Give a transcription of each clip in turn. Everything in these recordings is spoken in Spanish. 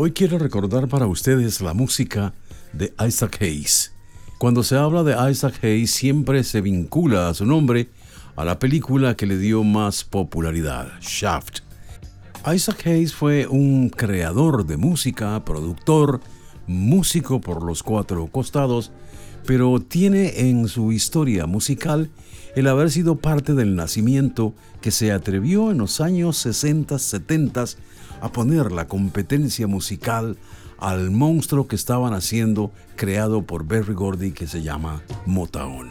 Hoy quiero recordar para ustedes la música de Isaac Hayes. Cuando se habla de Isaac Hayes siempre se vincula a su nombre a la película que le dio más popularidad, Shaft. Isaac Hayes fue un creador de música, productor, músico por los cuatro costados, pero tiene en su historia musical el haber sido parte del nacimiento que se atrevió en los años 60-70 a poner la competencia musical al monstruo que estaban haciendo creado por Berry Gordy que se llama Motown.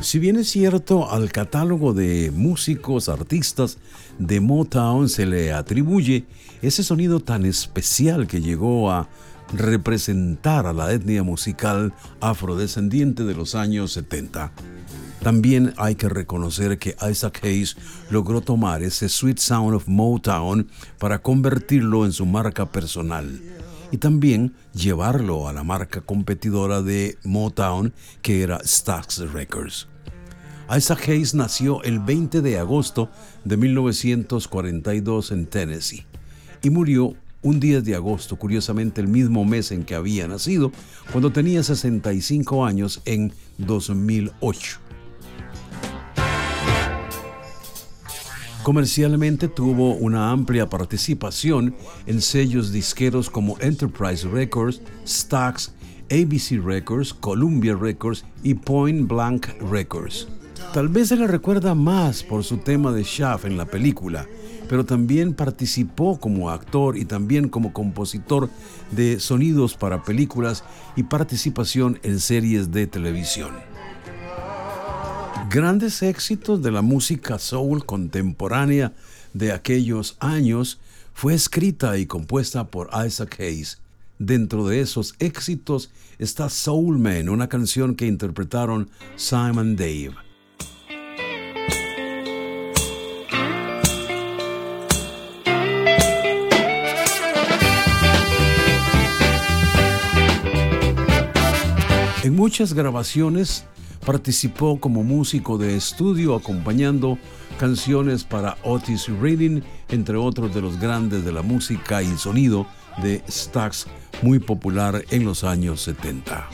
Si bien es cierto, al catálogo de músicos, artistas de Motown se le atribuye ese sonido tan especial que llegó a representar a la etnia musical afrodescendiente de los años 70. También hay que reconocer que Isaac Hayes logró tomar ese Sweet Sound of Motown para convertirlo en su marca personal y también llevarlo a la marca competidora de Motown que era Stax Records. Isaac Hayes nació el 20 de agosto de 1942 en Tennessee y murió un 10 de agosto, curiosamente el mismo mes en que había nacido, cuando tenía 65 años en 2008. Comercialmente tuvo una amplia participación en sellos disqueros como Enterprise Records, Stax, ABC Records, Columbia Records y Point Blank Records. Tal vez se le recuerda más por su tema de Shaft en la película, pero también participó como actor y también como compositor de sonidos para películas y participación en series de televisión. Grandes éxitos de la música soul contemporánea de aquellos años fue escrita y compuesta por Isaac Hayes. Dentro de esos éxitos está Soul Man, una canción que interpretaron Simon Dave. En muchas grabaciones Participó como músico de estudio acompañando canciones para Otis Reading, entre otros de los grandes de la música y sonido de Stax, muy popular en los años 70.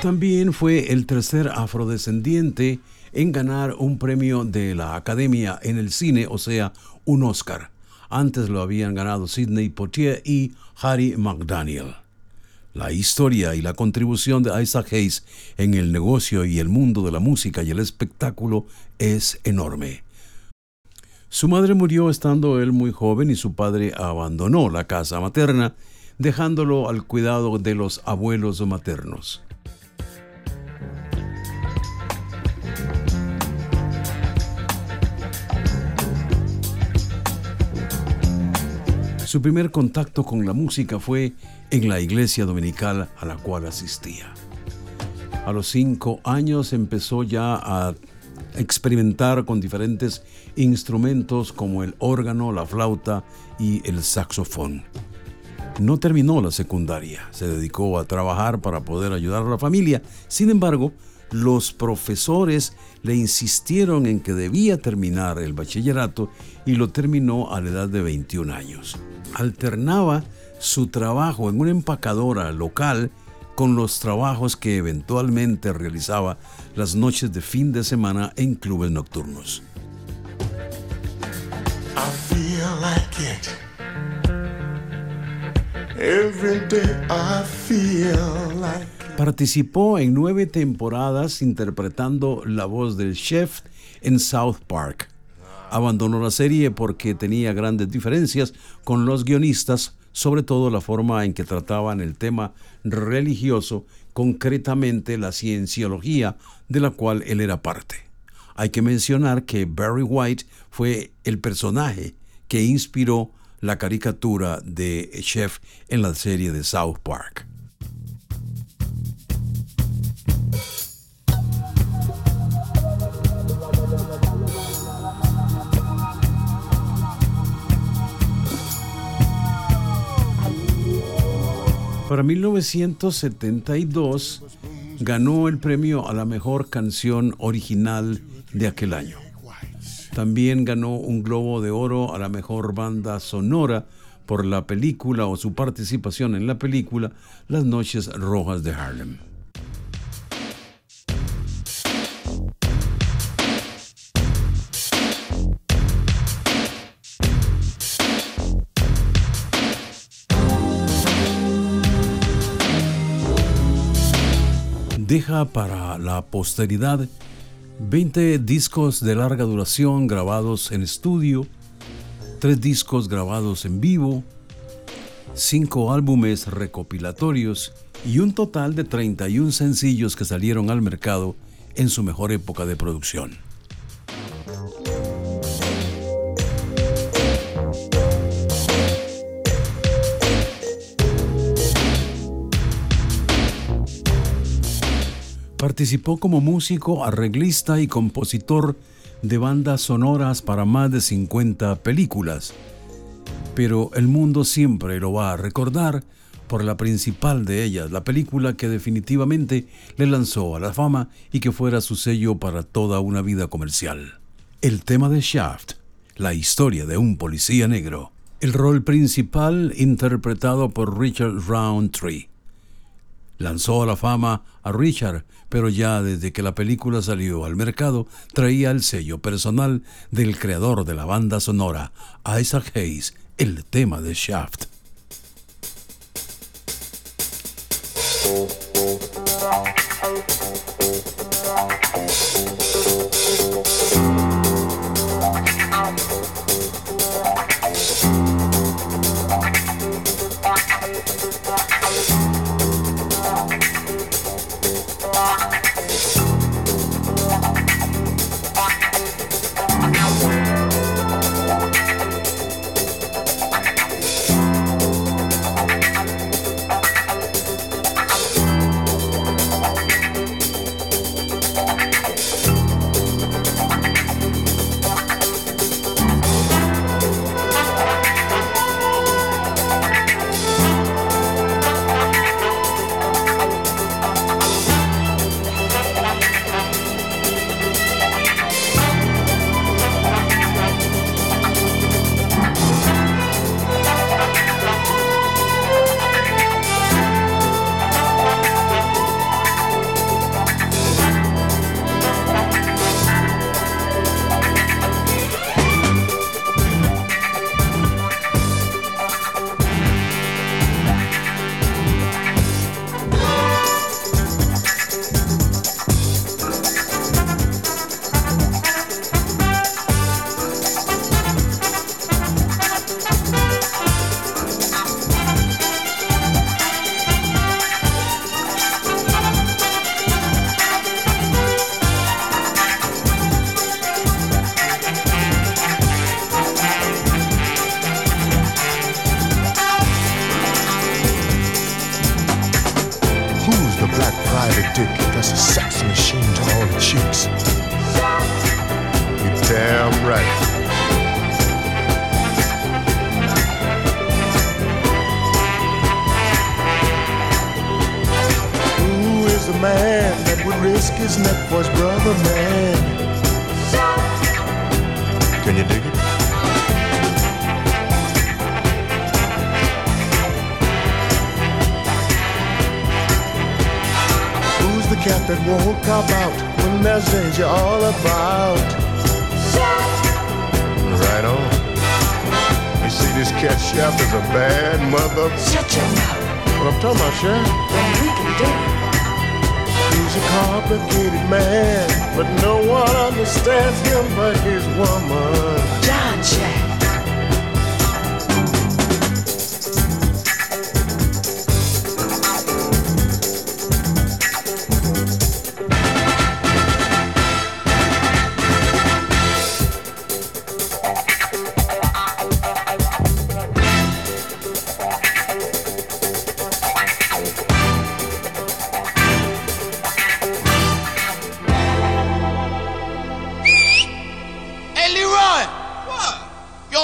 También fue el tercer afrodescendiente en ganar un premio de la Academia en el cine, o sea, un Oscar. Antes lo habían ganado Sidney Poitier y Harry McDaniel. La historia y la contribución de Isaac Hayes en el negocio y el mundo de la música y el espectáculo es enorme. Su madre murió estando él muy joven y su padre abandonó la casa materna, dejándolo al cuidado de los abuelos maternos. Su primer contacto con la música fue en la iglesia dominical a la cual asistía. A los cinco años empezó ya a experimentar con diferentes instrumentos como el órgano, la flauta y el saxofón. No terminó la secundaria, se dedicó a trabajar para poder ayudar a la familia. Sin embargo, los profesores le insistieron en que debía terminar el bachillerato y lo terminó a la edad de 21 años alternaba su trabajo en una empacadora local con los trabajos que eventualmente realizaba las noches de fin de semana en clubes nocturnos. Participó en nueve temporadas interpretando la voz del chef en South Park abandonó la serie porque tenía grandes diferencias con los guionistas, sobre todo la forma en que trataban el tema religioso, concretamente la cienciología de la cual él era parte. Hay que mencionar que Barry White fue el personaje que inspiró la caricatura de Chef en la serie de South Park. Para 1972 ganó el premio a la mejor canción original de aquel año. También ganó un Globo de Oro a la mejor banda sonora por la película o su participación en la película Las Noches Rojas de Harlem. Deja para la posteridad 20 discos de larga duración grabados en estudio, 3 discos grabados en vivo, 5 álbumes recopilatorios y un total de 31 sencillos que salieron al mercado en su mejor época de producción. Participó como músico, arreglista y compositor de bandas sonoras para más de 50 películas. Pero el mundo siempre lo va a recordar por la principal de ellas, la película que definitivamente le lanzó a la fama y que fuera su sello para toda una vida comercial. El tema de Shaft, la historia de un policía negro. El rol principal interpretado por Richard Roundtree. Lanzó a la fama a Richard, pero ya desde que la película salió al mercado traía el sello personal del creador de la banda sonora, Isaac Hayes, el tema de Shaft. What's for his brother, man? Can you dig it? Who's the cat that won't cop out when there's danger all about? Right on. You see, this cat Chef is a bad mother. Shut your mouth. What I'm talking about, Chef? complicated man, but no one understands him but his woman. John Jack.